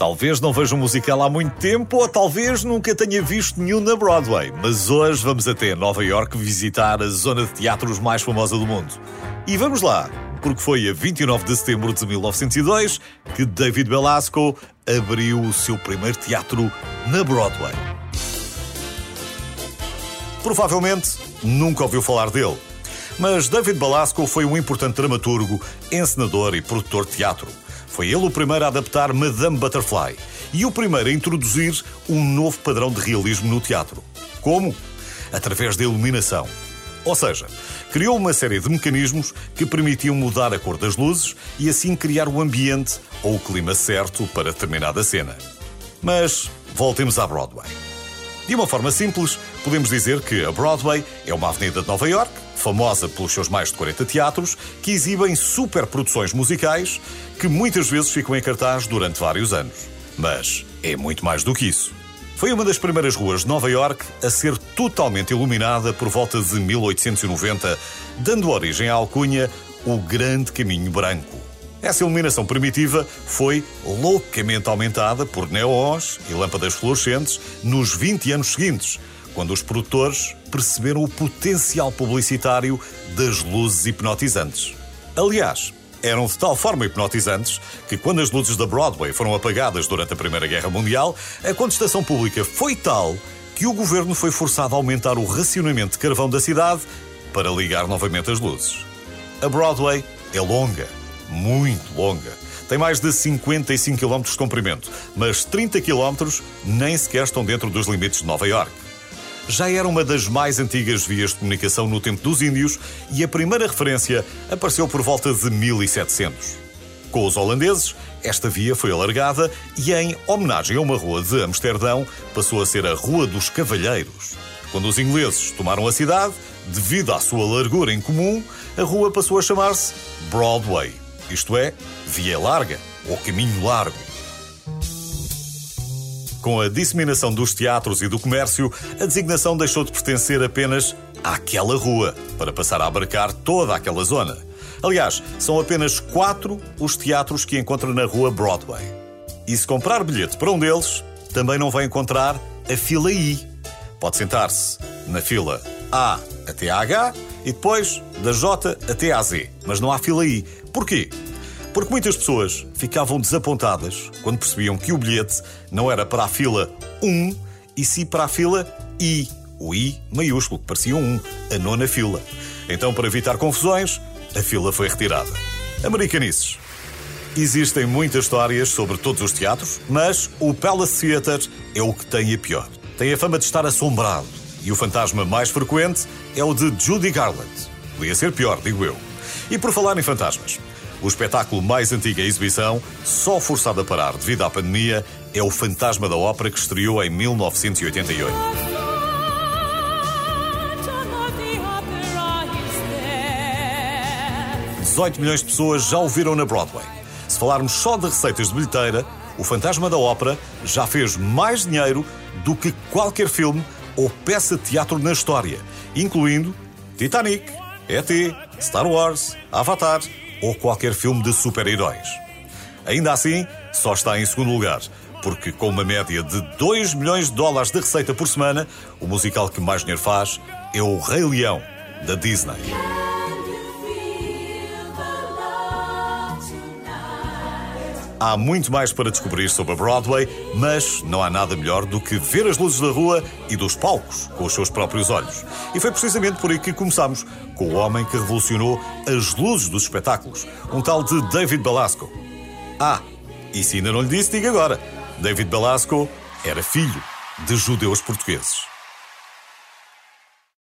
Talvez não veja um musical há muito tempo ou talvez nunca tenha visto nenhum na Broadway, mas hoje vamos até Nova York visitar a zona de teatros mais famosa do mundo. E vamos lá, porque foi a 29 de setembro de 1902 que David Belasco abriu o seu primeiro teatro na Broadway. Provavelmente nunca ouviu falar dele. Mas David Belasco foi um importante dramaturgo, encenador e produtor de teatro. Foi ele o primeiro a adaptar Madame Butterfly e o primeiro a introduzir um novo padrão de realismo no teatro. Como? Através da iluminação. Ou seja, criou uma série de mecanismos que permitiam mudar a cor das luzes e assim criar o ambiente ou o clima certo para determinada cena. Mas voltemos à Broadway. De uma forma simples, podemos dizer que a Broadway é uma avenida de Nova York, famosa pelos seus mais de 40 teatros, que exibem superproduções musicais que muitas vezes ficam em cartaz durante vários anos. Mas é muito mais do que isso. Foi uma das primeiras ruas de Nova York a ser totalmente iluminada por volta de 1890, dando origem à alcunha o Grande Caminho Branco. Essa iluminação primitiva foi loucamente aumentada por neons e lâmpadas fluorescentes nos 20 anos seguintes, quando os produtores perceberam o potencial publicitário das luzes hipnotizantes. Aliás, eram de tal forma hipnotizantes que, quando as luzes da Broadway foram apagadas durante a Primeira Guerra Mundial, a contestação pública foi tal que o governo foi forçado a aumentar o racionamento de carvão da cidade para ligar novamente as luzes. A Broadway é longa, muito longa. Tem mais de 55 km de comprimento, mas 30 km nem sequer estão dentro dos limites de Nova York. Já era uma das mais antigas vias de comunicação no tempo dos índios e a primeira referência apareceu por volta de 1700. Com os holandeses, esta via foi alargada e, em homenagem a uma rua de Amsterdão, passou a ser a Rua dos Cavalheiros. Quando os ingleses tomaram a cidade, devido à sua largura em comum, a rua passou a chamar-se Broadway, isto é, Via Larga ou Caminho Largo. Com a disseminação dos teatros e do comércio, a designação deixou de pertencer apenas àquela rua, para passar a abarcar toda aquela zona. Aliás, são apenas quatro os teatros que encontra na rua Broadway. E se comprar bilhete para um deles, também não vai encontrar a fila I. Pode sentar-se na fila A até H e depois da J até a Z. Mas não há fila I. Porquê? Porque muitas pessoas ficavam desapontadas quando percebiam que o bilhete não era para a fila 1 e sim para a fila I. O I maiúsculo, que parecia um, a nona fila. Então, para evitar confusões, a fila foi retirada. Americanices. Existem muitas histórias sobre todos os teatros, mas o Palace Theatre é o que tem a pior. Tem a fama de estar assombrado e o fantasma mais frequente é o de Judy Garland. Podia ser pior, digo eu. E por falar em fantasmas, o espetáculo mais antigo em exibição, só forçado a parar devido à pandemia, é o Fantasma da Ópera que estreou em 1988. 18 milhões de pessoas já o viram na Broadway. Se falarmos só de receitas de bilheteira, o Fantasma da Ópera já fez mais dinheiro do que qualquer filme ou peça de teatro na história, incluindo Titanic, E.T., Star Wars, Avatar ou qualquer filme de super-heróis. Ainda assim, só está em segundo lugar, porque com uma média de 2 milhões de dólares de receita por semana, o musical que mais dinheiro faz é o Rei Leão, da Disney. Há muito mais para descobrir sobre a Broadway, mas não há nada melhor do que ver as luzes da rua e dos palcos com os seus próprios olhos. E foi precisamente por aí que começamos, com o homem que revolucionou as luzes dos espetáculos, um tal de David Belasco. Ah, e se ainda não lhe disse, diga agora: David Belasco era filho de judeus portugueses.